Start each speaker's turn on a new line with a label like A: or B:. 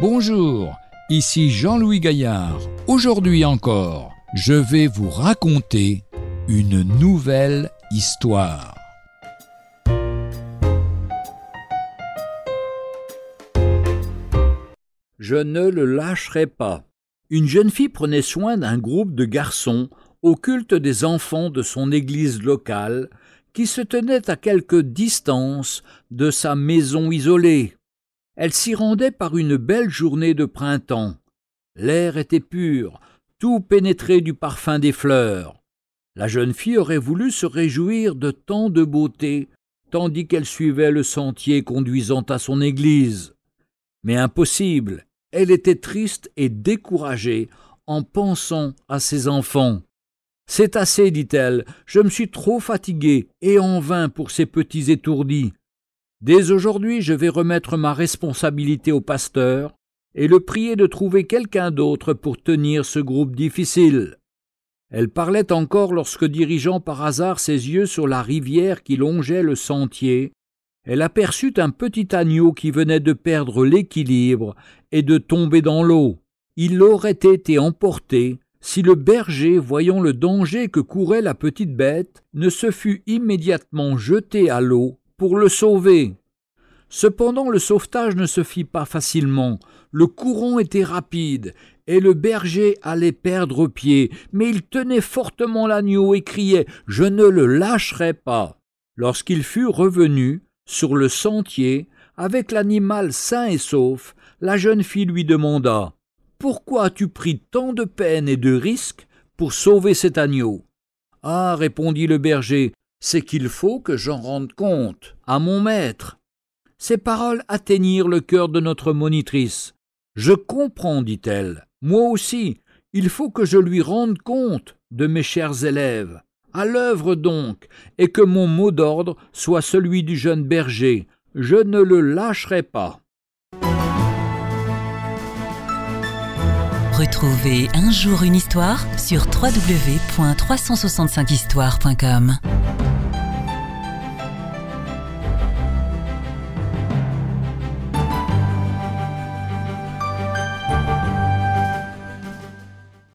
A: Bonjour, ici Jean-Louis Gaillard. Aujourd'hui encore, je vais vous raconter une nouvelle histoire.
B: Je ne le lâcherai pas. Une jeune fille prenait soin d'un groupe de garçons au culte des enfants de son église locale, qui se tenait à quelque distance de sa maison isolée. Elle s'y rendait par une belle journée de printemps. L'air était pur, tout pénétré du parfum des fleurs. La jeune fille aurait voulu se réjouir de tant de beauté, tandis qu'elle suivait le sentier conduisant à son église. Mais impossible, elle était triste et découragée en pensant à ses enfants. C'est assez, dit-elle, je me suis trop fatiguée et en vain pour ces petits étourdis. Dès aujourd'hui, je vais remettre ma responsabilité au pasteur et le prier de trouver quelqu'un d'autre pour tenir ce groupe difficile. Elle parlait encore lorsque, dirigeant par hasard ses yeux sur la rivière qui longeait le sentier, elle aperçut un petit agneau qui venait de perdre l'équilibre et de tomber dans l'eau. Il aurait été emporté si le berger, voyant le danger que courait la petite bête, ne se fût immédiatement jeté à l'eau pour le sauver. Cependant le sauvetage ne se fit pas facilement, le courant était rapide, et le berger allait perdre pied, mais il tenait fortement l'agneau et criait Je ne le lâcherai pas. Lorsqu'il fut revenu, sur le sentier, avec l'animal sain et sauf, la jeune fille lui demanda Pourquoi as-tu pris tant de peine et de risques pour sauver cet agneau? Ah, répondit le berger, c'est qu'il faut que j'en rende compte à mon maître. Ces paroles atteignirent le cœur de notre monitrice. Je comprends, dit-elle. Moi aussi, il faut que je lui rende compte de mes chers élèves. À l'œuvre donc, et que mon mot d'ordre soit celui du jeune berger. Je ne le lâcherai pas.
C: Retrouvez un jour une histoire sur www.365histoire.com.